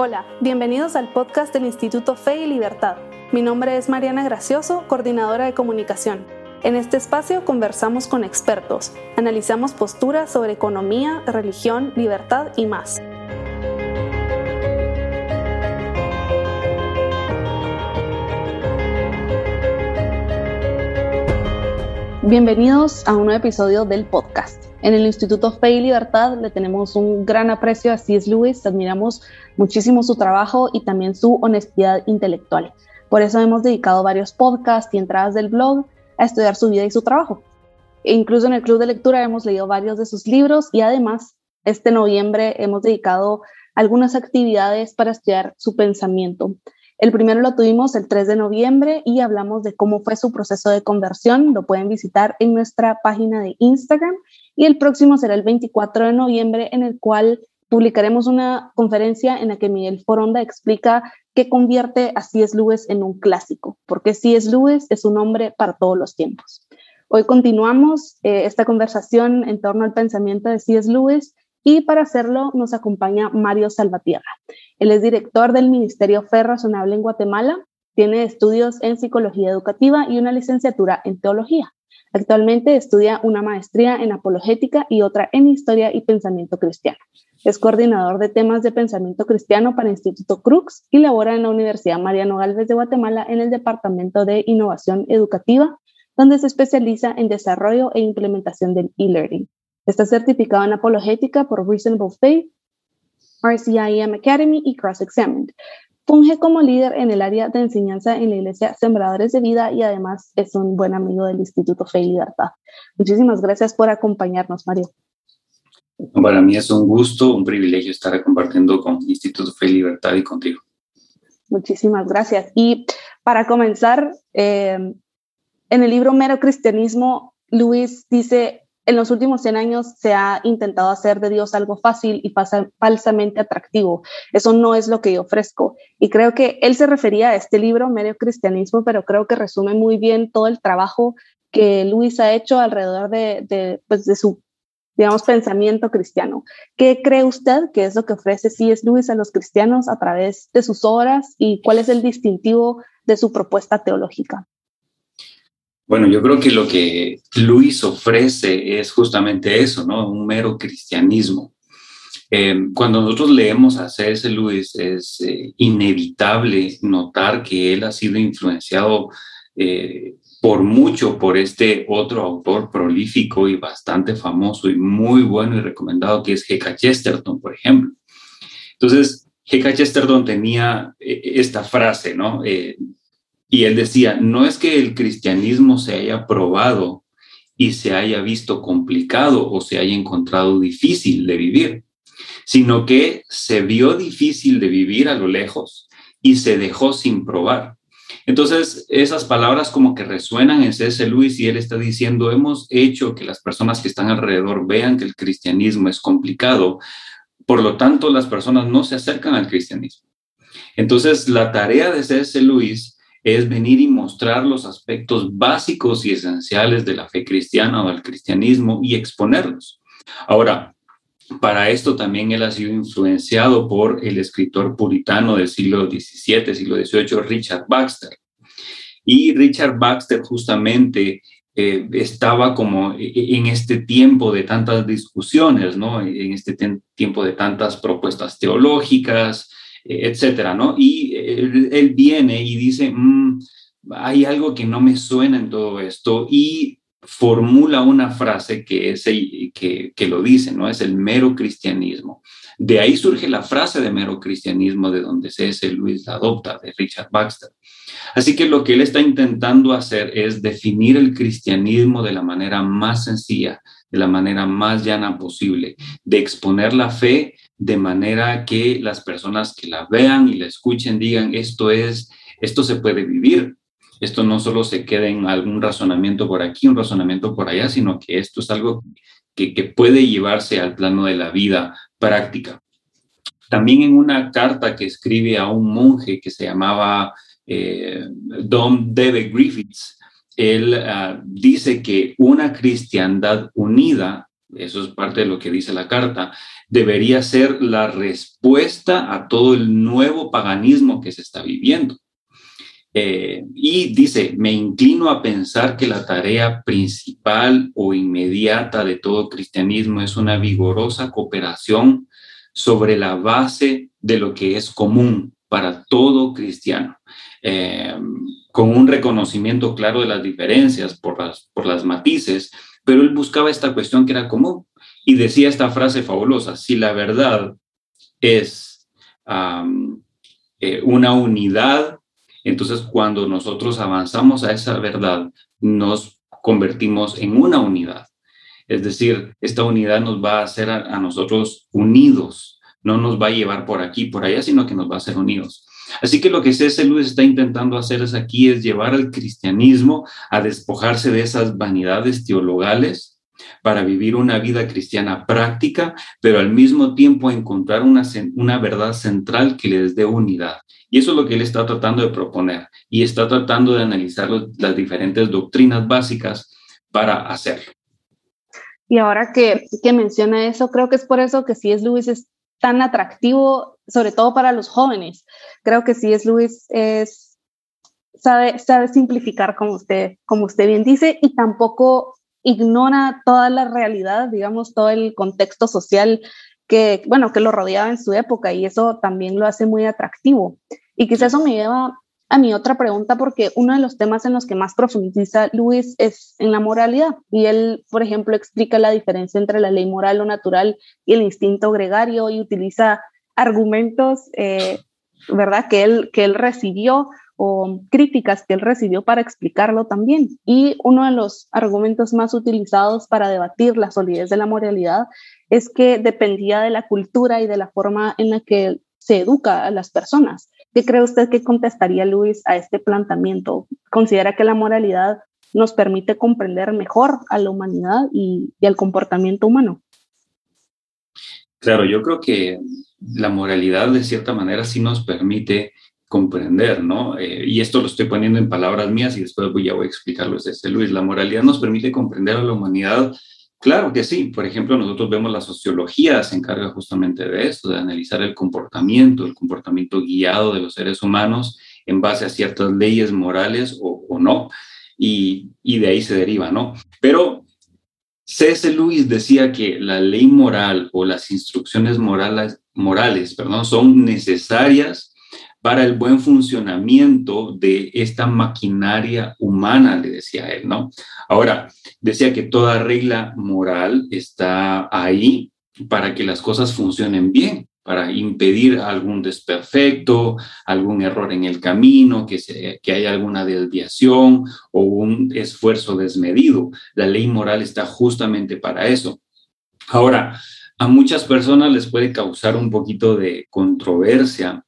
Hola, bienvenidos al podcast del Instituto Fe y Libertad. Mi nombre es Mariana Gracioso, coordinadora de comunicación. En este espacio conversamos con expertos, analizamos posturas sobre economía, religión, libertad y más. Bienvenidos a un nuevo episodio del podcast. En el Instituto Fe y Libertad le tenemos un gran aprecio a C.S. Lewis, admiramos muchísimo su trabajo y también su honestidad intelectual. Por eso hemos dedicado varios podcasts y entradas del blog a estudiar su vida y su trabajo. E incluso en el club de lectura hemos leído varios de sus libros y además este noviembre hemos dedicado algunas actividades para estudiar su pensamiento. El primero lo tuvimos el 3 de noviembre y hablamos de cómo fue su proceso de conversión. Lo pueden visitar en nuestra página de Instagram. Y el próximo será el 24 de noviembre, en el cual publicaremos una conferencia en la que Miguel Foronda explica qué convierte a C.S. Lewis en un clásico, porque C.S. Lewis es un hombre para todos los tiempos. Hoy continuamos eh, esta conversación en torno al pensamiento de C.S. Lewis y para hacerlo nos acompaña Mario Salvatierra. Él es director del Ministerio Fe Razonable en Guatemala, tiene estudios en psicología educativa y una licenciatura en teología. Actualmente estudia una maestría en apologética y otra en historia y pensamiento cristiano. Es coordinador de temas de pensamiento cristiano para Instituto Crux y labora en la Universidad Mariano Galvez de Guatemala en el Departamento de Innovación Educativa, donde se especializa en desarrollo e implementación del e-learning. Está certificado en apologética por Reasonable Faith, RCIM Academy y Cross Examined. Funge como líder en el área de enseñanza en la Iglesia Sembradores de Vida y además es un buen amigo del Instituto Fe y Libertad. Muchísimas gracias por acompañarnos, Mario. Para mí es un gusto, un privilegio estar compartiendo con Instituto Fe y Libertad y contigo. Muchísimas gracias. Y para comenzar, eh, en el libro Mero Cristianismo, Luis dice, en los últimos 100 años se ha intentado hacer de Dios algo fácil y falsamente atractivo. Eso no es lo que yo ofrezco. Y creo que él se refería a este libro, Medio Cristianismo, pero creo que resume muy bien todo el trabajo que Luis ha hecho alrededor de, pues su, pensamiento cristiano. ¿Qué cree usted que es lo que ofrece si es Luis a los cristianos a través de sus obras y cuál es el distintivo de su propuesta teológica? Bueno, yo creo que lo que Luis ofrece es justamente eso, ¿no? Un mero cristianismo. Eh, cuando nosotros leemos a C.S. Luis es eh, inevitable notar que él ha sido influenciado eh, por mucho por este otro autor prolífico y bastante famoso y muy bueno y recomendado que es G.K. Chesterton, por ejemplo. Entonces, G.K. Chesterton tenía esta frase, ¿no? Y él decía, no es que el cristianismo se haya probado y se haya visto complicado o se haya encontrado difícil de vivir, sino que se vio difícil de vivir a lo lejos y se dejó sin probar. Entonces, esas palabras como que resuenan en C.S. Luis y él está diciendo, hemos hecho que las personas que están alrededor vean que el cristianismo es complicado, por lo tanto las personas no se acercan al cristianismo. Entonces, la tarea de C.S. Luis es venir y mostrar los aspectos básicos y esenciales de la fe cristiana o del cristianismo y exponerlos. Ahora, para esto también él ha sido influenciado por el escritor puritano del siglo XVII, siglo XVIII, Richard Baxter. Y Richard Baxter justamente eh, estaba como en este tiempo de tantas discusiones, ¿no? En este tiempo de tantas propuestas teológicas, etcétera, ¿no? Y él, viene y dice, mm, hay algo que no me suena en todo esto y formula una frase que, es que, que lo dice, ¿no? Es el mero cristianismo. De ahí surge la frase de mero cristianismo, de donde C.S. Luis la adopta, de Richard Baxter. Así que lo que él está intentando hacer es definir el cristianismo de la manera más sencilla, de la manera más llana posible, de exponer la fe de manera que las personas que la vean y la escuchen digan, esto es, esto se puede vivir. Esto no solo se queda en algún razonamiento por aquí, un razonamiento por allá, sino que esto es algo que, que puede llevarse al plano de la vida práctica. También en una carta que escribe a un monje que se llamaba eh, Dom Debe Griffiths, él ah, dice que una cristiandad unida eso es parte de lo que dice la carta, debería ser la respuesta a todo el nuevo paganismo que se está viviendo. Eh, y dice, me inclino a pensar que la tarea principal o inmediata de todo cristianismo es una vigorosa cooperación sobre la base de lo que es común para todo cristiano, eh, con un reconocimiento claro de las diferencias por las, por las matices, pero él buscaba esta cuestión que era común y decía esta frase fabulosa, si la verdad es eh, una unidad, entonces cuando nosotros avanzamos a esa verdad, nos convertimos en una unidad. Es decir, esta unidad nos va a hacer a, nosotros unidos, no nos va a llevar por aquí, por allá, sino que nos va a hacer unidos. Así que lo que C.S. Lewis está intentando hacer es aquí es llevar al cristianismo a despojarse de esas vanidades teologales para vivir una vida cristiana práctica, pero al mismo tiempo encontrar una, una verdad central que les dé unidad. Y eso es lo que él está tratando de proponer y está tratando de analizar las diferentes doctrinas básicas para hacerlo. Y ahora que, que menciona eso, creo que es por eso que si es Lewis es tan atractivo, sobre todo para los jóvenes. Creo que si es Luis es, sabe, sabe simplificar, como usted, como usted bien dice, y tampoco ignora toda la realidad, digamos, todo el contexto social que, bueno, que lo rodeaba en su época y eso también lo hace muy atractivo. Y quizás eso me lleva a mi otra pregunta porque uno de los temas en los que más profundiza Luis es en la moralidad y él, por ejemplo, explica la diferencia entre la ley moral o natural y el instinto gregario y utiliza argumentos, eh, ¿verdad?, que él, que él recibió o críticas que él recibió para explicarlo también. Y uno de los argumentos más utilizados para debatir la solidez de la moralidad es que dependía de la cultura y de la forma en la que se educa a las personas. ¿Qué cree usted que contestaría Luis a este planteamiento? ¿Considera que la moralidad nos permite comprender mejor a la humanidad y, al comportamiento humano? Claro, yo creo que la moralidad de cierta manera sí nos permite comprender, ¿no? Eh, y esto lo estoy poniendo en palabras mías y después voy, ya voy a explicarlo desde Luis. La moralidad nos permite comprender a la humanidad Claro que sí. Por ejemplo, nosotros vemos la sociología se encarga justamente de esto, de analizar el comportamiento, el comportamiento guiado de los seres humanos en base a ciertas leyes morales o, no. Y, de ahí se deriva, ¿no? Pero C.S. Lewis decía que la ley moral o las instrucciones morales, son necesarias para el buen funcionamiento de esta maquinaria humana, le decía él, ¿no? Ahora, decía que toda regla moral está ahí para que las cosas funcionen bien, para impedir algún desperfecto, algún error en el camino, que, se, que haya alguna desviación o un esfuerzo desmedido. La ley moral está justamente para eso. Ahora, a muchas personas les puede causar un poquito de controversia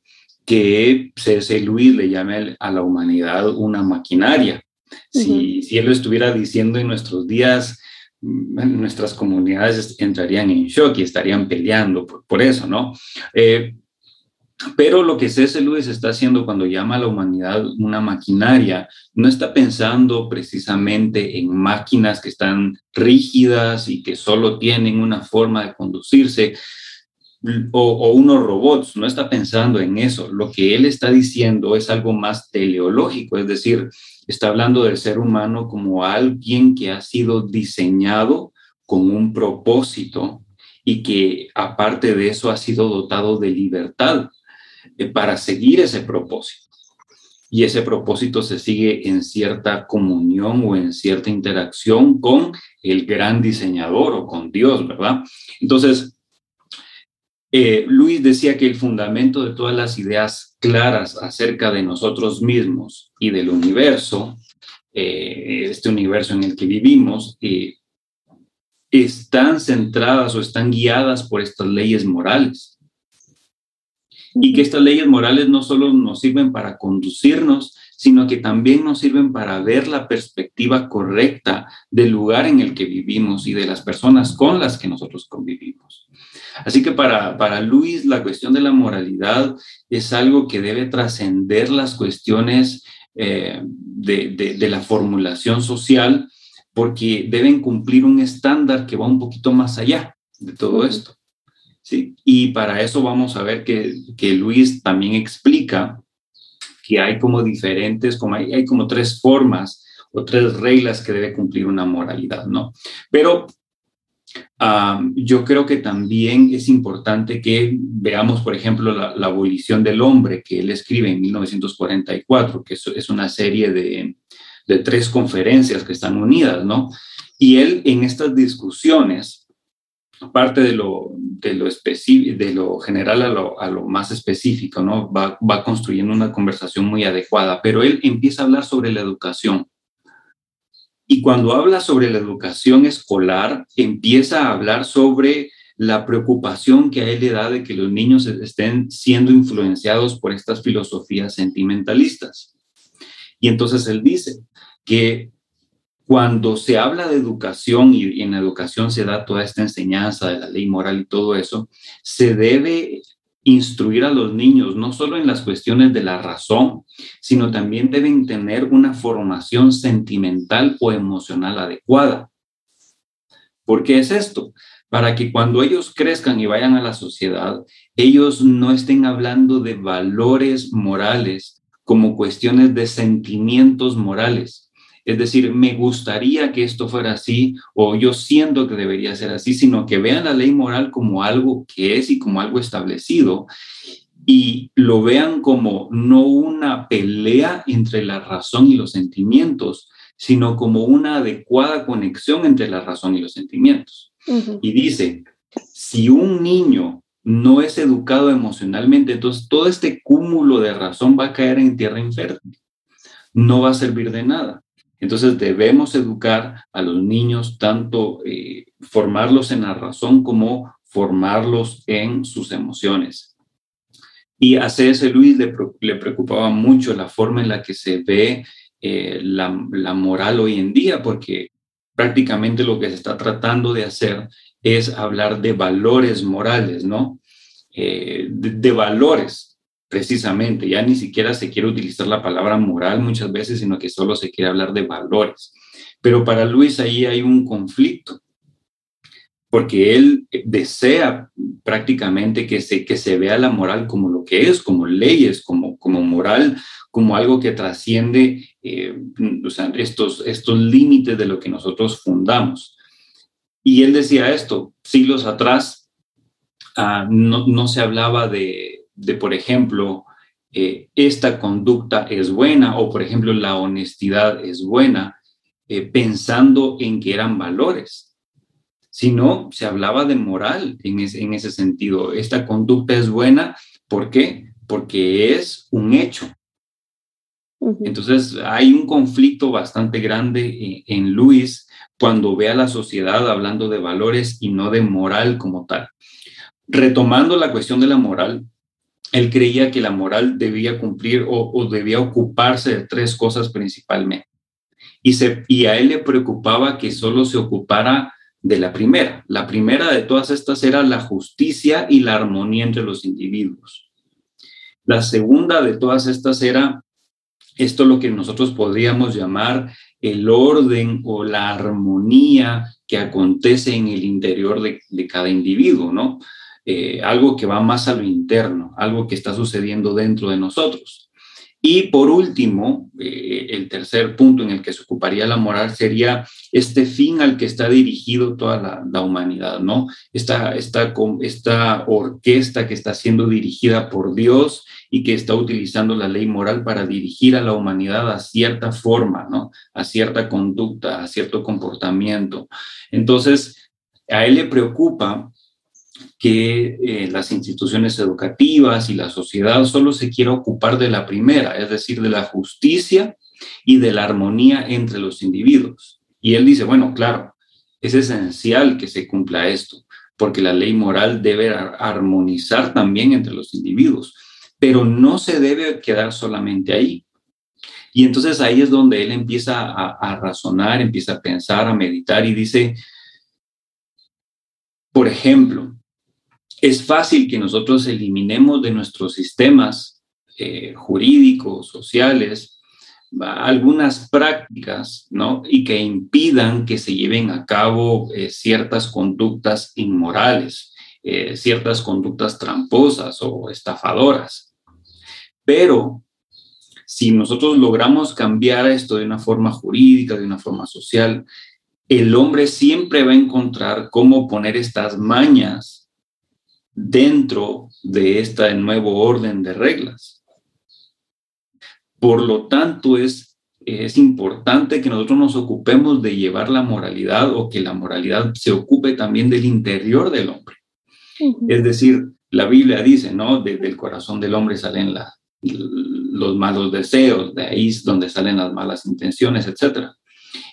que C.S. Luis le llame a la humanidad una maquinaria. Si, si él lo estuviera diciendo en nuestros días, nuestras comunidades entrarían en shock y estarían peleando por, eso, ¿no? Eh, pero lo que C.S. Lewis está haciendo cuando llama a la humanidad una maquinaria, no está pensando precisamente en máquinas que están rígidas y que solo tienen una forma de conducirse, o, unos robots, no está pensando en eso. Lo que él está diciendo es algo más teleológico, es decir, está hablando del ser humano como alguien que ha sido diseñado con un propósito y que aparte de eso ha sido dotado de libertad eh, para seguir ese propósito. Y ese propósito se sigue en cierta comunión o en cierta interacción con el gran diseñador o con Dios, ¿verdad? Entonces, eh, Luis decía que el fundamento de todas las ideas claras acerca de nosotros mismos y del universo, eh, este universo en el que vivimos, eh, están centradas o están guiadas por estas leyes morales. Y que estas leyes morales no solo nos sirven para conducirnos, sino que también nos sirven para ver la perspectiva correcta del lugar en el que vivimos y de las personas con las que nosotros convivimos. Así que para, para Luis la cuestión de la moralidad es algo que debe trascender las cuestiones eh, de, de, la formulación social porque deben cumplir un estándar que va un poquito más allá de todo esto. ¿sí? Y para eso vamos a ver que, que Luis también explica que hay como diferentes, como hay, hay como tres formas o tres reglas que debe cumplir una moralidad, ¿no? Pero yo creo que también es importante que veamos, por ejemplo, la, abolición del hombre que él escribe en 1944, que es, una serie de, de, tres conferencias que están unidas, ¿no? Y él en estas discusiones, aparte de lo, de lo, de lo general a lo, a lo, más específico, ¿no? Va, va construyendo una conversación muy adecuada, pero él empieza a hablar sobre la educación y cuando habla sobre la educación escolar, empieza a hablar sobre la preocupación que a él le da de que los niños estén siendo influenciados por estas filosofías sentimentalistas. Y entonces él dice que cuando se habla de educación y en la educación se da toda esta enseñanza de la ley moral y todo eso, se debe instruir a los niños no solo en las cuestiones de la razón, sino también deben tener una formación sentimental o emocional adecuada. ¿Por qué es esto? Para que cuando ellos crezcan y vayan a la sociedad, ellos no estén hablando de valores morales como cuestiones de sentimientos morales, es decir, me gustaría que esto fuera así o yo siento que debería ser así, sino que vean la ley moral como algo que es y como algo establecido y lo vean como no una pelea entre la razón y los sentimientos, sino como una adecuada conexión entre la razón y los sentimientos. Y dice, si un niño no es educado emocionalmente, entonces todo este cúmulo de razón va a caer en tierra infértil. No va a servir de nada. Entonces debemos educar a los niños, tanto eh, formarlos en la razón como formarlos en sus emociones. Y a C.S. Luis le, preocupaba mucho la forma en la que se ve eh, la, moral hoy en día, porque prácticamente lo que se está tratando de hacer es hablar de valores morales, ¿no? Eh, de valores, precisamente, ya ni siquiera se quiere utilizar la palabra moral muchas veces, sino que solo se quiere hablar de valores. Pero para Luis ahí hay un conflicto, porque él desea prácticamente que se, que se vea la moral como lo que es, como leyes, como, como moral, como algo que trasciende eh, estos, estos límites de lo que nosotros fundamos. Y él decía esto, siglos atrás ah, no, no se hablaba de, de, por ejemplo, eh, esta conducta es buena o, por ejemplo, la honestidad es buena, eh, pensando en que eran valores, sino se hablaba de moral en, en ese sentido. Esta conducta es buena, ¿por qué? Porque es un hecho. Entonces hay un conflicto bastante grande en, en Luis cuando ve a la sociedad hablando de valores y no de moral como tal. Retomando la cuestión de la moral, él creía que la moral debía cumplir o, debía ocuparse de tres cosas principalmente. Y, a él le preocupaba que solo se ocupara de la primera. La primera de todas estas era la justicia y la armonía entre los individuos. La segunda de todas estas era esto lo que nosotros podríamos llamar el orden o la armonía que acontece en el interior de, de cada individuo, ¿no? Eh, algo que va más a lo interno, algo que está sucediendo dentro de nosotros. Y por último, eh, el tercer punto en el que se ocuparía la moral sería este fin al que está dirigido toda la, humanidad, ¿no? Esta, esta, esta orquesta que está siendo dirigida por Dios y que está utilizando la ley moral para dirigir a la humanidad a cierta forma, ¿no? A cierta conducta, a cierto comportamiento. Entonces, a él le preocupa que eh, las instituciones educativas y la sociedad solo se quiera ocupar de la primera, es decir, de la justicia y de la armonía entre los individuos. Y él dice, bueno, claro, es esencial que se cumpla esto, porque la ley moral debe armonizar también entre los individuos, pero no se debe quedar solamente ahí. Y entonces ahí es donde él empieza a, a razonar, empieza a pensar, a meditar y dice, por ejemplo, es fácil que nosotros eliminemos de nuestros sistemas eh, jurídicos, sociales, algunas prácticas, ¿no? Y que impidan que se lleven a cabo eh, ciertas conductas inmorales, eh, ciertas conductas tramposas o estafadoras. Pero si nosotros logramos cambiar esto de una forma jurídica, de una forma social, el hombre siempre va a encontrar cómo poner estas mañas dentro de este nuevo orden de reglas. Por lo tanto, es, es importante que nosotros nos ocupemos de llevar la moralidad o que la moralidad se ocupe también del interior del hombre. Es decir, la Biblia dice, ¿no? Desde el corazón del hombre salen los malos deseos, de ahí es donde salen las malas intenciones, etc.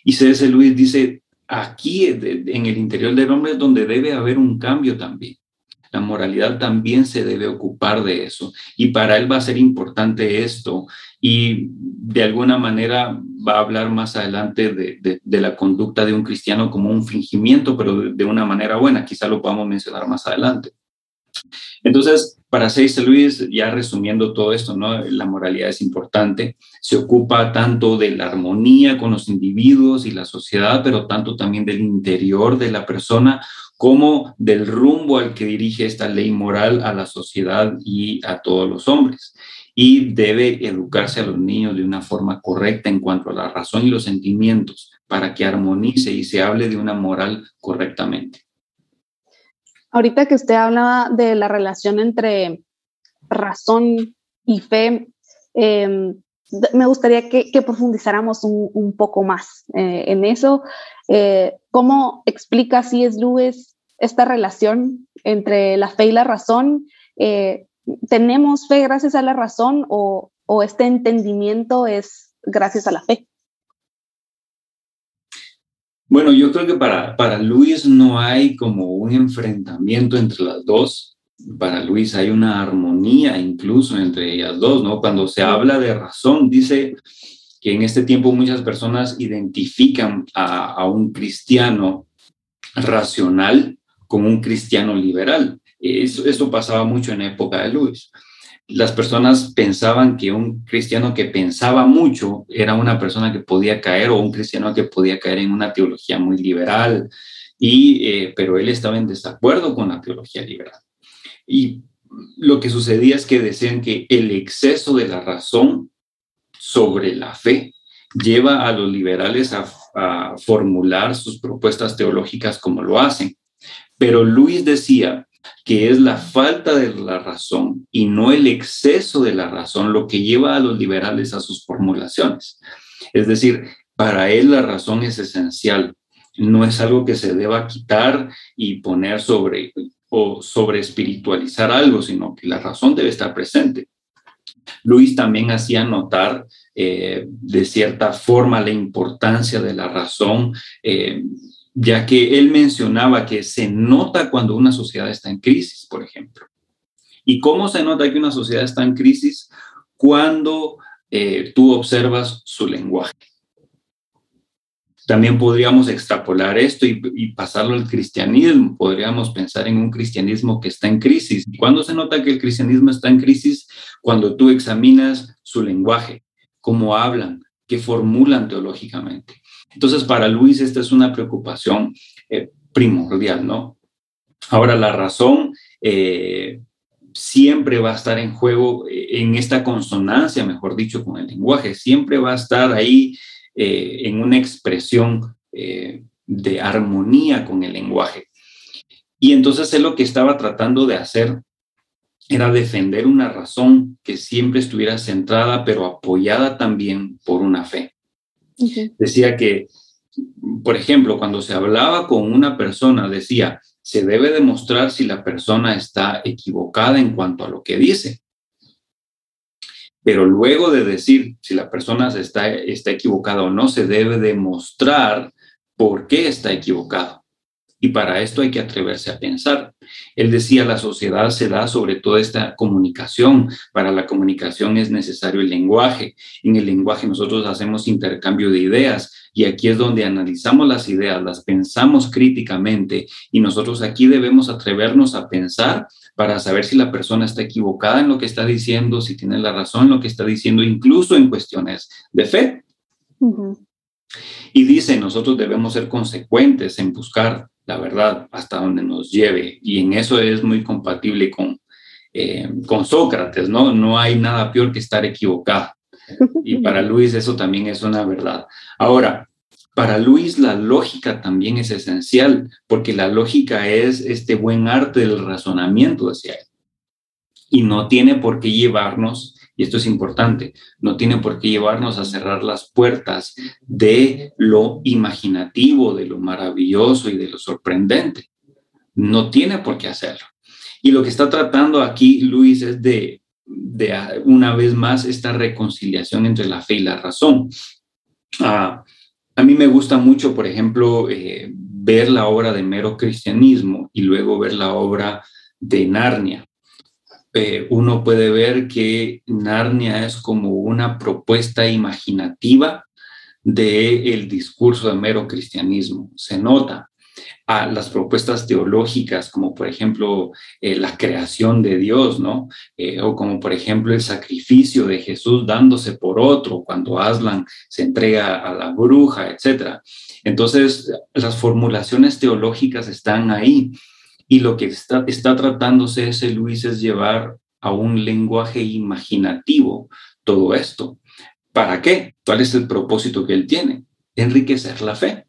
Y C.S. Luis dice, aquí en el interior del hombre es donde debe haber un cambio también. La moralidad también se debe ocupar de eso. Y para él va a ser importante esto. Y de alguna manera va a hablar más adelante de, la conducta de un cristiano como un fingimiento, pero de, una manera buena. Quizá lo podamos mencionar más adelante. Entonces, para C.S. Luis, ya resumiendo todo esto, ¿no? la moralidad es importante, se ocupa tanto de la armonía con los individuos y la sociedad, pero tanto también del interior de la persona, como del rumbo al que dirige esta ley moral a la sociedad y a todos los hombres. Y debe educarse a los niños de una forma correcta en cuanto a la razón y los sentimientos para que armonice y se hable de una moral correctamente. Ahorita que usted hablaba de la relación entre razón y fe, em, me gustaría que, profundizáramos un, poco más eh, en eso. Eh, ¿Cómo explica C.S. Lewis esta relación entre la fe y la razón? Eh, ¿Tenemos fe gracias a la razón o, este entendimiento es gracias a la fe? Bueno, yo creo que para, para Luis no hay como un enfrentamiento entre las dos. Para Luis hay una armonía incluso entre ellas dos, ¿no? Cuando se habla de razón, dice que en este tiempo muchas personas identifican a, un cristiano racional como un cristiano liberal. Eso, esto pasaba mucho en época de Luis. Las personas pensaban que un cristiano que pensaba mucho era una persona que podía caer o un cristiano que podía caer en una teología muy liberal, y, eh, pero él estaba en desacuerdo con la teología liberal. Y lo que sucedía es que decían que el exceso de la razón sobre la fe lleva a los liberales a, formular sus propuestas teológicas como lo hacen. Pero Luis decía que es la falta de la razón y no el exceso de la razón lo que lleva a los liberales a sus formulaciones. Es decir, para él la razón es esencial, no es algo que se deba quitar y poner sobre o sobre espiritualizar algo, sino que la razón debe estar presente. Luis también hacía notar eh, de cierta forma la importancia de la razón, eh, ya que él mencionaba que se nota cuando una sociedad está en crisis, por ejemplo. ¿Y cómo se nota que una sociedad está en crisis? Cuando eh, tú observas su lenguaje. También podríamos extrapolar esto y, pasarlo al cristianismo. Podríamos pensar en un cristianismo que está en crisis. ¿Cuándo se nota que el cristianismo está en crisis? Cuando tú examinas su lenguaje, cómo hablan, qué formulan teológicamente. Entonces, para Luis esta es una preocupación eh, primordial, ¿no? Ahora, la razón eh, siempre va a estar en juego eh, en esta consonancia, mejor dicho, con el lenguaje. Siempre va a estar ahí eh, en una expresión eh, de armonía con el lenguaje. Y entonces él lo que estaba tratando de hacer era defender una razón que siempre estuviera centrada, pero apoyada también por una fe. Decía que, por ejemplo, cuando se hablaba con una persona, decía, se debe demostrar si la persona está equivocada en cuanto a lo que dice. Pero luego de decir si la persona está, está equivocada o no, se debe demostrar por qué está equivocado. Y para esto hay que atreverse a pensar. Él decía, la sociedad se da sobre toda esta comunicación. Para la comunicación es necesario el lenguaje. En el lenguaje nosotros hacemos intercambio de ideas y aquí es donde analizamos las ideas, las pensamos críticamente y nosotros aquí debemos atrevernos a pensar para saber si la persona está equivocada en lo que está diciendo, si tiene la razón en lo que está diciendo, incluso en cuestiones de fe. Y dice, nosotros debemos ser consecuentes en buscar la verdad hasta donde nos lleve. Y en eso es muy compatible con, eh, con Sócrates, ¿no? No hay nada peor que estar equivocado. Y para Luis eso también es una verdad. Ahora, para Luis la lógica también es esencial, porque la lógica es este buen arte del razonamiento hacia él. Y no tiene por qué llevarnos y esto es importante, no tiene por qué llevarnos a cerrar las puertas de lo imaginativo, de lo maravilloso y de lo sorprendente. No tiene por qué hacerlo. Y lo que está tratando aquí Luis es de, de una vez más, esta reconciliación entre la fe y la razón. Ah, a mí me gusta mucho, por ejemplo, eh, ver la obra de mero cristianismo y luego ver la obra de Narnia. Eh, uno puede ver que Narnia es como una propuesta imaginativa del el discurso de mero cristianismo. Se nota a las propuestas teológicas, como por ejemplo eh, la creación de Dios, ¿no? Eh, o como por ejemplo el sacrificio de Jesús dándose por otro cuando Aslan se entrega a la bruja, etc. Entonces, las formulaciones teológicas están ahí y lo que está, está tratándose ese Luis es llevar a un lenguaje imaginativo todo esto. ¿Para qué? ¿Cuál es el propósito que él tiene? Enriquecer la fe.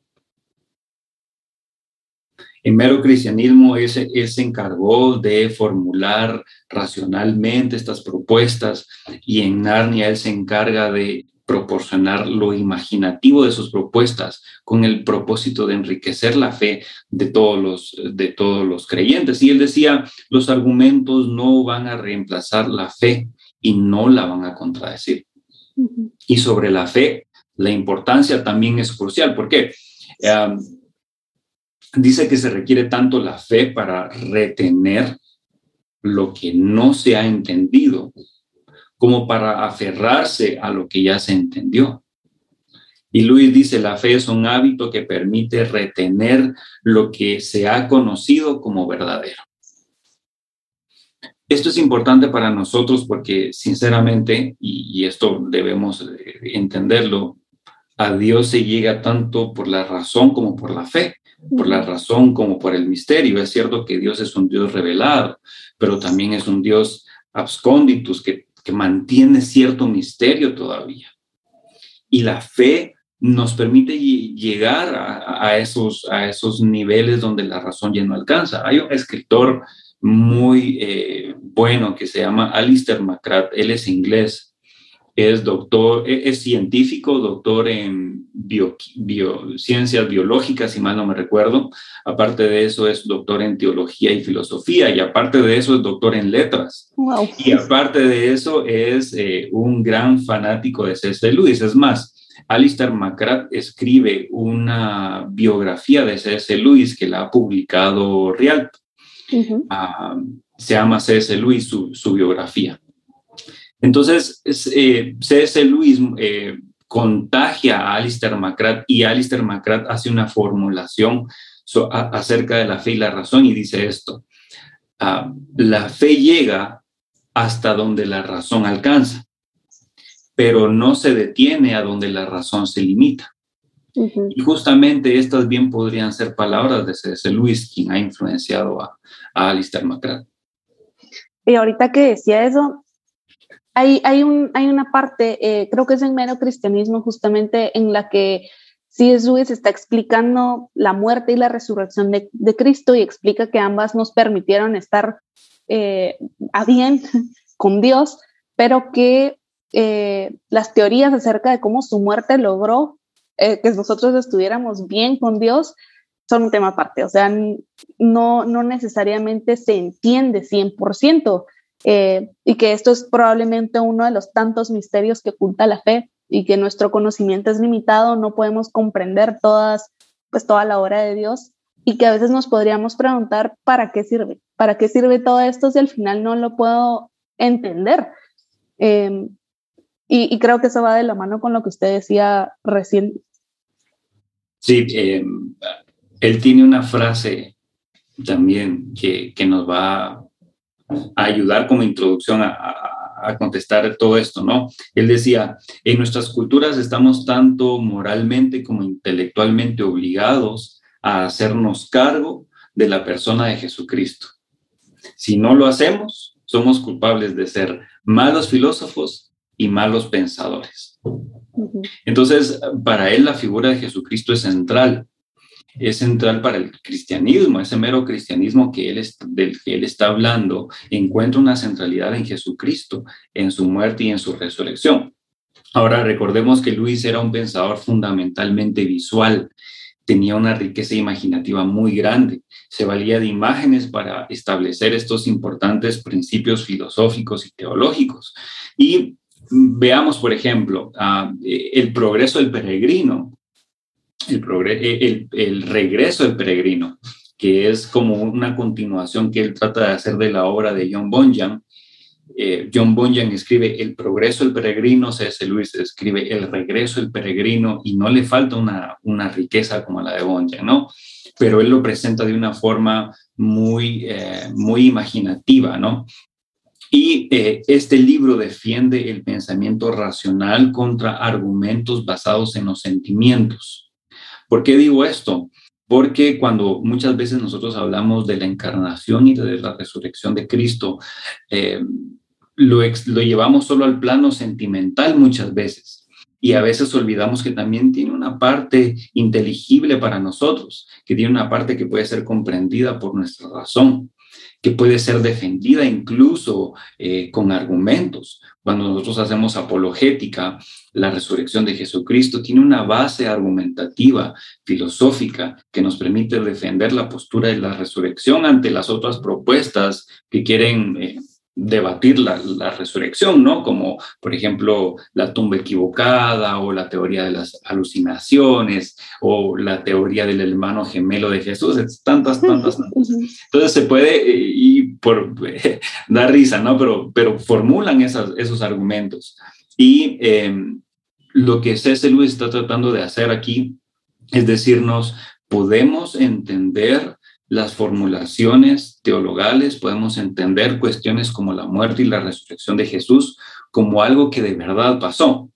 En mero cristianismo ese, se encargó de formular racionalmente estas propuestas y en Narnia él se encarga de proporcionar lo imaginativo de sus propuestas con el propósito de enriquecer la fe de todos los, de todos los creyentes. Y él decía, los argumentos no van a reemplazar la fe y no la van a contradecir. Y sobre la fe, la importancia también es crucial. ¿Por qué? Dice que se requiere tanto la fe para retener lo que no se ha entendido como para aferrarse a lo que ya se entendió. Y Luis dice, la fe es un hábito que permite retener lo que se ha conocido como verdadero. Esto es importante para nosotros porque sinceramente, y, esto debemos entenderlo, a Dios se llega tanto por la razón como por la fe, por la razón como por el misterio. Es cierto que Dios es un Dios revelado, pero también es un Dios absconditus que que mantiene cierto misterio todavía. Y la fe nos permite llegar a, esos, a esos niveles donde la razón ya no alcanza. Hay un escritor muy eh, bueno que se llama Alistair McCrath, él es inglés, es doctor, e, es científico, doctor en ciencias biológicas, si mal no me recuerdo. Aparte de eso, es doctor en teología y filosofía, y aparte de eso, es doctor en letras. Y aparte de eso, es eh, un gran fanático de C.S. Lewis. Es más, Alistair McGrath escribe una biografía de C.S. Lewis que la ha publicado Rialto. Ah, se llama C.S. Lewis su, su biografía. Entonces, eh, C.S. Lewis eh, contagia a Alistair McGrath y Alistair McGrath hace una formulación acerca de la fe y la razón y dice esto. Ah, la fe llega hasta donde la razón alcanza, pero no se detiene a donde la razón se limita. Y justamente estas bien podrían ser palabras de C.S. Lewis, quien ha influenciado a, a Alistair McGrath. Y ahorita que decía eso, hay, hay, un, hay una parte, eh, creo que es en mero cristianismo justamente, en la que C.S. Lewis está explicando la muerte y la resurrección de, de Cristo y explica que ambas nos permitieron estar eh, a bien con Dios, pero que eh, las teorías acerca de cómo su muerte logró que nosotros estuviéramos bien con Dios son un tema aparte. O sea, no, no necesariamente se entiende 100%. Eh, y que esto es probablemente uno de los tantos misterios que oculta la fe y que nuestro conocimiento es limitado, no podemos comprender todas, pues toda la obra de Dios, y que a veces nos podríamos preguntar, ¿para qué sirve? ¿Para qué sirve todo esto si al final no lo puedo entender? Em, y, creo que eso va de la mano con lo que usted decía recién. Sí, em, él tiene una frase también que, que, nos va a ayudar como introducción a, a, a, contestar todo esto, ¿no? Él decía, en nuestras culturas estamos tanto moralmente como intelectualmente obligados a hacernos cargo de la persona de Jesucristo. Si no lo hacemos, somos culpables de ser malos filósofos y malos pensadores. Entonces, para él la figura de Jesucristo es central. Es central para el cristianismo, ese mero cristianismo que él del que él está hablando, encuentra una centralidad en Jesucristo, en su muerte y en su resurrección. Ahora, recordemos que Luis era un pensador fundamentalmente visual tenía una riqueza imaginativa muy grande. Se valía de imágenes para establecer estos importantes principios filosóficos y teológicos. Y veamos, por ejemplo, ah, el progreso del peregrino, el, el, el regreso del peregrino, que es como una continuación que él trata de hacer de la obra de John Bunyan, eh, John Bunyan escribe El progreso del peregrino, C.S. Lewis escribe El regreso del peregrino y no le falta una, una riqueza como la de Bunyan, ¿no? Pero él lo presenta de una forma muy, eh, muy imaginativa, ¿no? Y eh, este libro defiende el pensamiento racional contra argumentos basados en los sentimientos. ¿Por qué digo esto? Porque cuando muchas veces nosotros hablamos de la encarnación y de la resurrección de Cristo, eh, lo, llevamos solo al plano sentimental muchas veces. Y a veces olvidamos que también tiene una parte inteligible para nosotros, que tiene una parte que puede ser comprendida por nuestra razón, que puede ser defendida incluso eh, con argumentos. Cuando nosotros hacemos apologética, la resurrección de Jesucristo tiene una base argumentativa, filosófica, que nos permite defender la postura de la resurrección ante las otras propuestas que quieren... Eh, debatir la, la, resurrección, ¿no? Como, por ejemplo, la tumba equivocada o la teoría de las alucinaciones o la teoría del hermano gemelo de Jesús, tantas, tantas, tantas. Entonces se puede, y por dar risa, ¿no? Pero, pero formulan esas, esos argumentos. Y em, lo que C.S. Lewis está tratando de hacer aquí es decirnos, podemos entender las formulaciones teologales, podemos entender cuestiones como la muerte y la resurrección de Jesús como algo que de verdad pasó,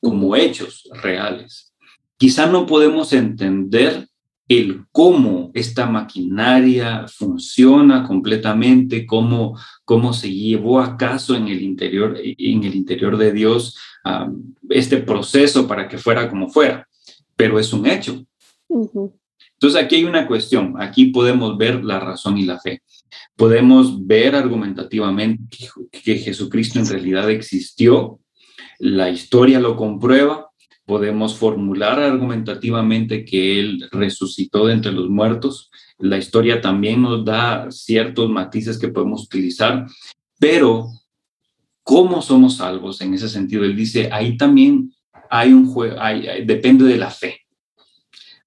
como hechos reales. Quizá no podemos entender el cómo esta maquinaria funciona completamente, cómo, cómo se llevó a caso en el interior, en el interior de Dios este proceso para que fuera como fuera, pero es un hecho. Entonces aquí hay una cuestión, aquí podemos ver la razón y la fe. Podemos ver argumentativamente que, Jesucristo en realidad existió, la historia lo comprueba, podemos formular argumentativamente que Él resucitó de entre los muertos, la historia también nos da ciertos matices que podemos utilizar, pero ¿cómo somos salvos en ese sentido? Él dice, ahí también hay un juego, depende de la fe.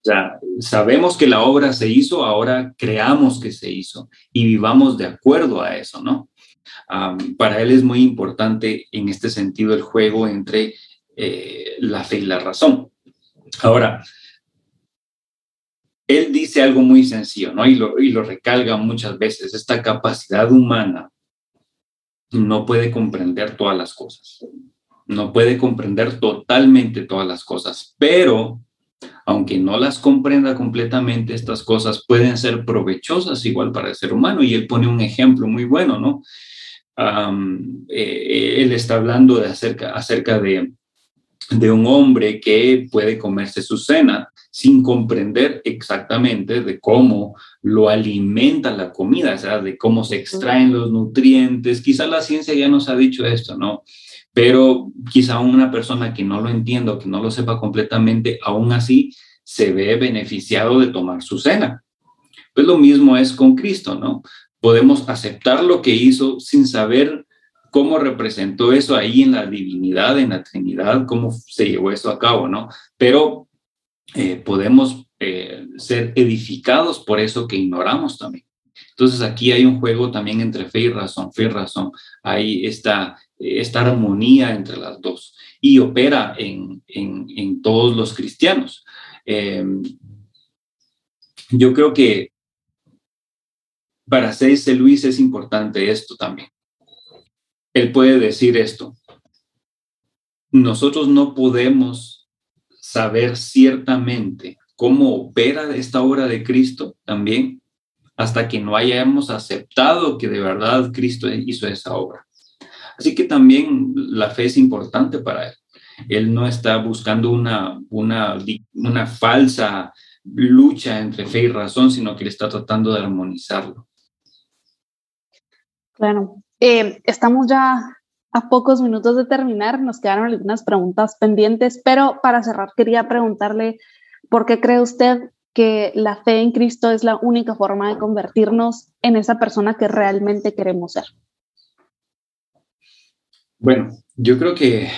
O sea, sabemos que la obra se hizo, ahora creamos que se hizo y vivamos de acuerdo a eso, ¿no? para él es muy importante en este sentido el juego entre eh, la fe y la razón. Ahora, él dice algo muy sencillo, ¿no? Y lo, y lo recalga muchas veces, esta capacidad humana no puede comprender todas las cosas, no puede comprender totalmente todas las cosas, pero aunque no las comprenda completamente, estas cosas pueden ser provechosas igual para el ser humano. Y él pone un ejemplo muy bueno, ¿no? Eh, él está hablando de acerca, acerca de, de un hombre que puede comerse su cena sin comprender exactamente de cómo lo alimenta la comida, o sea, de cómo se extraen los nutrientes. Quizá la ciencia ya nos ha dicho esto, ¿no? Pero quizá una persona que no lo entienda que no lo sepa completamente, aún así se ve beneficiado de tomar su cena. Pues lo mismo es con Cristo, ¿no? Podemos aceptar lo que hizo sin saber cómo representó eso ahí en la divinidad, en la Trinidad, cómo se llevó eso a cabo, ¿no? Pero eh, podemos eh, ser edificados por eso que ignoramos también. Entonces aquí hay un juego también entre fe y razón, fe y razón. Hay esta, esta armonía entre las dos y opera en, en, todos los cristianos. Em, yo creo que para C.S. Luis es importante esto también. Él puede decir esto. Nosotros no podemos saber ciertamente cómo opera esta obra de Cristo también hasta que no hayamos aceptado que de verdad Cristo hizo esa obra. Así que también la fe es importante para él. Él no está buscando una, una, falsa lucha entre fe y razón, sino que él está tratando de armonizarlo. Claro. Eh, estamos ya a pocos minutos de terminar, nos quedaron algunas preguntas pendientes, pero para cerrar quería preguntarle, ¿por qué cree usted que la fe en Cristo es la única forma de convertirnos en esa persona que realmente queremos ser? Bueno, yo creo que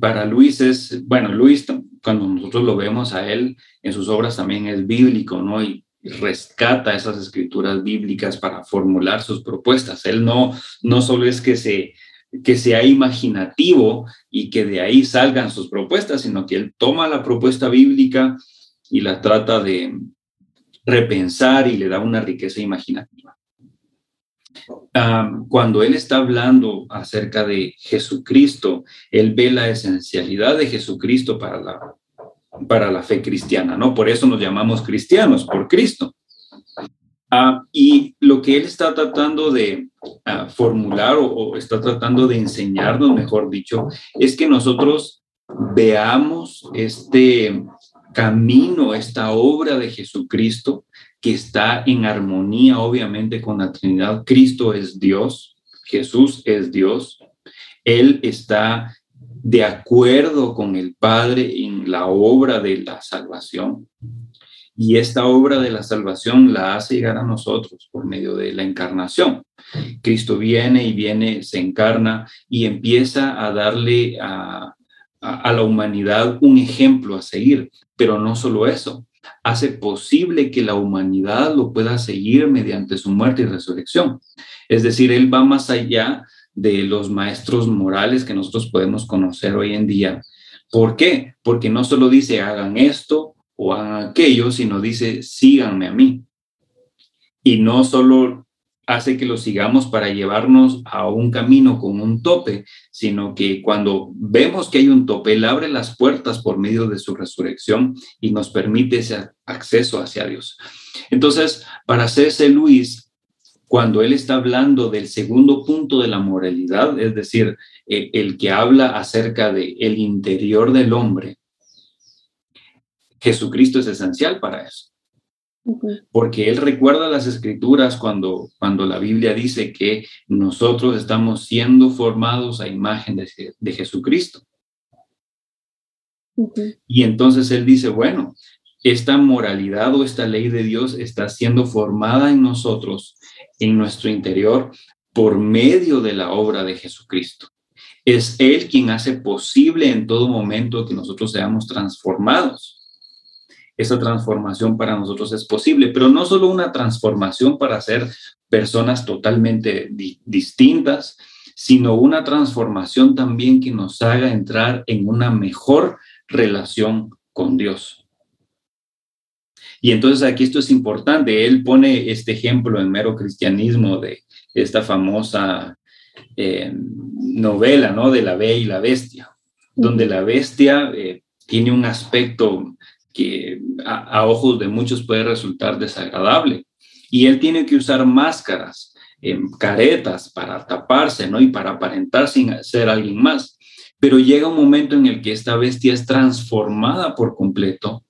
para Luis es, bueno, Luis, cuando nosotros lo vemos a él en sus obras también es bíblico, ¿no? Y rescata esas escrituras bíblicas para formular sus propuestas. Él no, no solo es que, se, que sea imaginativo y que de ahí salgan sus propuestas, sino que él toma la propuesta bíblica y la trata de repensar y le da una riqueza imaginativa. Cuando él está hablando acerca de Jesucristo, él ve la esencialidad de Jesucristo para la para la fe cristiana, ¿no? Por eso nos llamamos cristianos, por Cristo. Ah, y lo que él está tratando de ah, formular o, está tratando de enseñarnos, mejor dicho, es que nosotros veamos este camino, esta obra de Jesucristo que está en armonía, obviamente, con la Trinidad. Cristo es Dios, Jesús es Dios. Él está de acuerdo con el Padre en la obra de la salvación. Y esta obra de la salvación la hace llegar a nosotros por medio de la encarnación. Cristo viene y viene, se encarna y empieza a darle a, la humanidad un ejemplo a seguir. Pero no solo eso, hace posible que la humanidad lo pueda seguir mediante su muerte y resurrección. Es decir, Él va más allá de los maestros morales que nosotros podemos conocer hoy en día. ¿Por qué? Porque no solo dice hagan esto o hagan aquello, sino dice síganme a mí. Y no solo hace que lo sigamos para llevarnos a un camino con un tope, sino que cuando vemos que hay un tope, Él abre las puertas por medio de su resurrección y nos permite ese acceso hacia Dios. Entonces, para C.S. Luis, cuando él está hablando del segundo punto de la moralidad, es decir, eh, el que habla acerca de el interior del hombre, Jesucristo es esencial para eso. Porque él recuerda las escrituras cuando, cuando la Biblia dice que nosotros estamos siendo formados a imagen de, de Jesucristo. Y entonces él dice, bueno, esta moralidad o esta ley de Dios está siendo formada en nosotros en nuestro interior por medio de la obra de Jesucristo. Es Él quien hace posible en todo momento que nosotros seamos transformados. Esa transformación para nosotros es posible, pero no solo una transformación para ser personas totalmente distintas, sino una transformación también que nos haga entrar en una mejor relación con Dios. Y entonces aquí esto es importante. Él pone este ejemplo en mero cristianismo de esta famosa eh, novela, ¿no? De la Bella y la Bestia, donde la bestia eh, tiene un aspecto que a, ojos de muchos puede resultar desagradable. Y él tiene que usar máscaras, eh, caretas para taparse, ¿no? Y para aparentar sin ser alguien más. Pero llega un momento en el que esta bestia es transformada por completo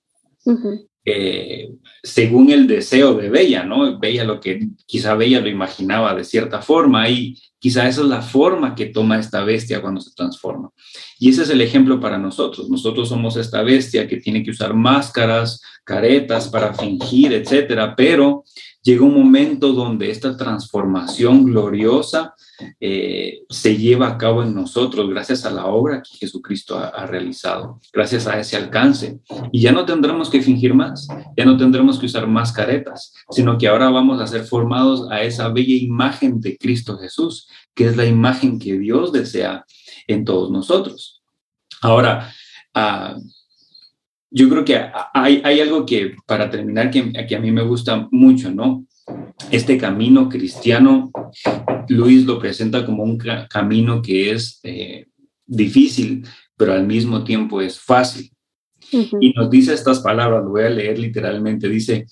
eh, según el deseo de Bella, ¿no? Bella lo que quizá Bella lo imaginaba de cierta forma y Quizá esa es la forma que toma esta bestia cuando se transforma. Y ese es el ejemplo para nosotros. Nosotros somos esta bestia que tiene que usar máscaras, caretas para fingir, etcétera, pero llega un momento donde esta transformación gloriosa eh, se lleva a cabo en nosotros gracias a la obra que Jesucristo ha, realizado, gracias a ese alcance. Y ya no tendremos que fingir más, ya no tendremos que usar más caretas, sino que ahora vamos a ser formados a esa bella imagen de Cristo Jesús, que es la imagen que Dios desea en todos nosotros. Ahora, ah, yo creo que hay, hay, algo que, para terminar, que, que a mí me gusta mucho, ¿no? Este camino cristiano, Luis lo presenta como un camino que es eh, difícil, pero al mismo tiempo es fácil. Y nos dice estas palabras, lo voy a leer literalmente, dice,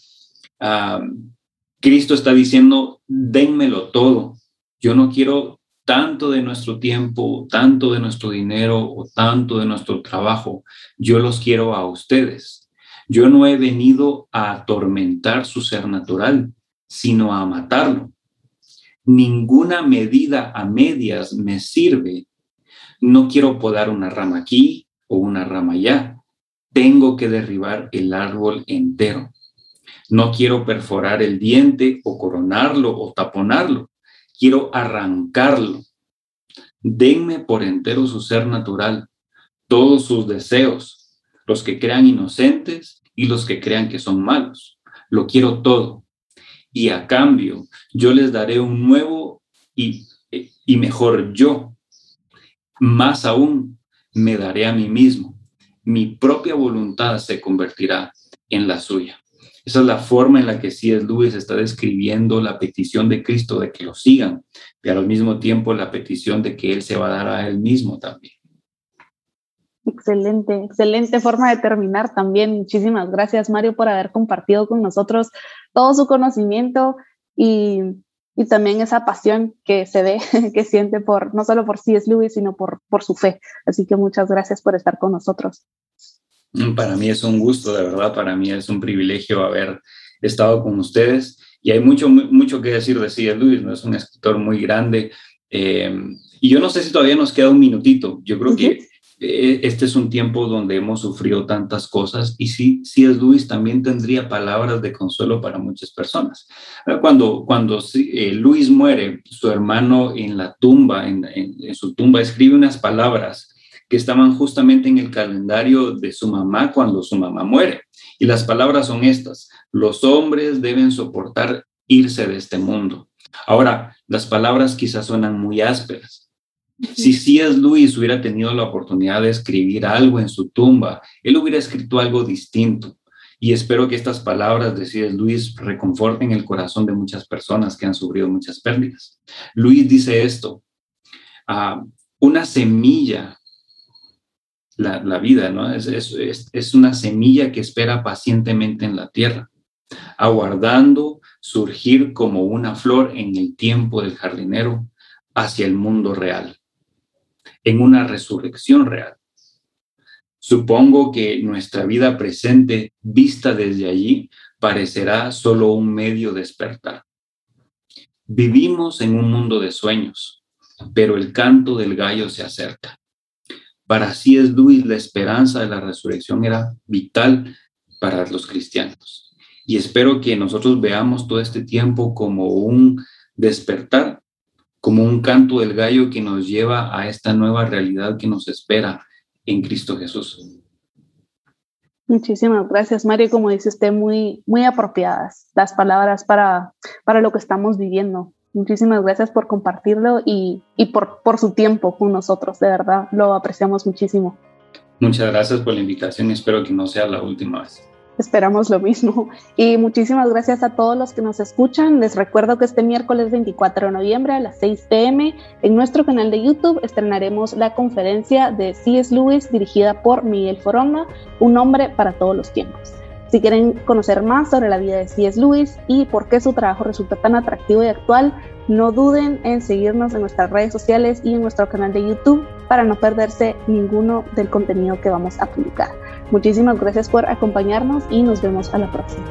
Cristo está diciendo, dénmelo todo, yo no quiero tanto de nuestro tiempo, tanto de nuestro dinero o tanto de nuestro trabajo, yo los quiero a ustedes. Yo no he venido a atormentar su ser natural, sino a matarlo. Ninguna medida a medias me sirve. No quiero podar una rama aquí o una rama allá. Tengo que derribar el árbol entero. No quiero perforar el diente o coronarlo o taponarlo. Quiero arrancarlo. Denme por entero su ser natural, todos sus deseos, los que crean inocentes y los que crean que son malos. Lo quiero todo y a cambio yo les daré un nuevo y, y mejor yo. Más aún, me daré a mí mismo. Mi propia voluntad se convertirá en la suya. Esa es la forma en la que C.S. Lewis está describiendo la petición de Cristo de que lo sigan, pero al mismo tiempo la petición de que Él se va a dar a Él mismo también. Excelente, excelente forma de terminar también. Muchísimas gracias, Mario, por haber compartido con nosotros todo su conocimiento y, y también esa pasión que se ve, que siente por, no solo por C.S. Lewis, sino por, por su fe. Así que muchas gracias por estar con nosotros. Para mí es un gusto, de verdad, para mí es un privilegio haber estado con ustedes. Y hay mucho, mucho que decir de C.S. Lewis, ¿no? Es un escritor muy grande. Eh, y yo no sé si todavía nos queda un minutito. Yo creo que eh, este es un tiempo donde hemos sufrido tantas cosas y sí, es Luis, también tendría palabras de consuelo para muchas personas. Cuando, cuando eh, Luis muere, su hermano en la tumba, en, en, su tumba, escribe unas palabras que estaban justamente en el calendario de su mamá cuando su mamá muere. Y las palabras son estas, los hombres deben soportar irse de este mundo. Ahora, las palabras quizás suenan muy ásperas, si C.S. Luis hubiera tenido la oportunidad de escribir algo en su tumba, él hubiera escrito algo distinto. Y espero que estas palabras de C.S. Luis reconforten el corazón de muchas personas que han sufrido muchas pérdidas. Luis dice esto, ah, una semilla, la, vida, ¿no? Es, es una semilla que espera pacientemente en la tierra, aguardando surgir como una flor en el tiempo del jardinero hacia el mundo real en una resurrección real. Supongo que nuestra vida presente, vista desde allí, parecerá solo un medio despertar. Vivimos en un mundo de sueños, pero el canto del gallo se acerca. Para así es Luis, la esperanza de la resurrección era vital para los cristianos. Y espero que nosotros veamos todo este tiempo como un despertar como un canto del gallo que nos lleva a esta nueva realidad que nos espera en Cristo Jesús. Muchísimas gracias, Mario. Como dice usted, muy, muy apropiadas las palabras para, para lo que estamos viviendo. Muchísimas gracias por compartirlo y, y por, por su tiempo con nosotros. De verdad, lo apreciamos muchísimo. Muchas gracias por la invitación. Espero que no sea la última vez. Esperamos lo mismo. Y muchísimas gracias a todos los que nos escuchan. Les recuerdo que este miércoles 24 de noviembre a las 6 pm en nuestro canal de YouTube estrenaremos la conferencia de C.S. Lewis dirigida por Miguel Foroma, Un hombre para todos los tiempos. Si quieren conocer más sobre la vida de C.S. Lewis y por qué su trabajo resulta tan atractivo y actual, no duden en seguirnos en nuestras redes sociales y en nuestro canal de YouTube para no perderse ninguno del contenido que vamos a publicar. Muchísimas gracias por acompañarnos y nos vemos a la próxima.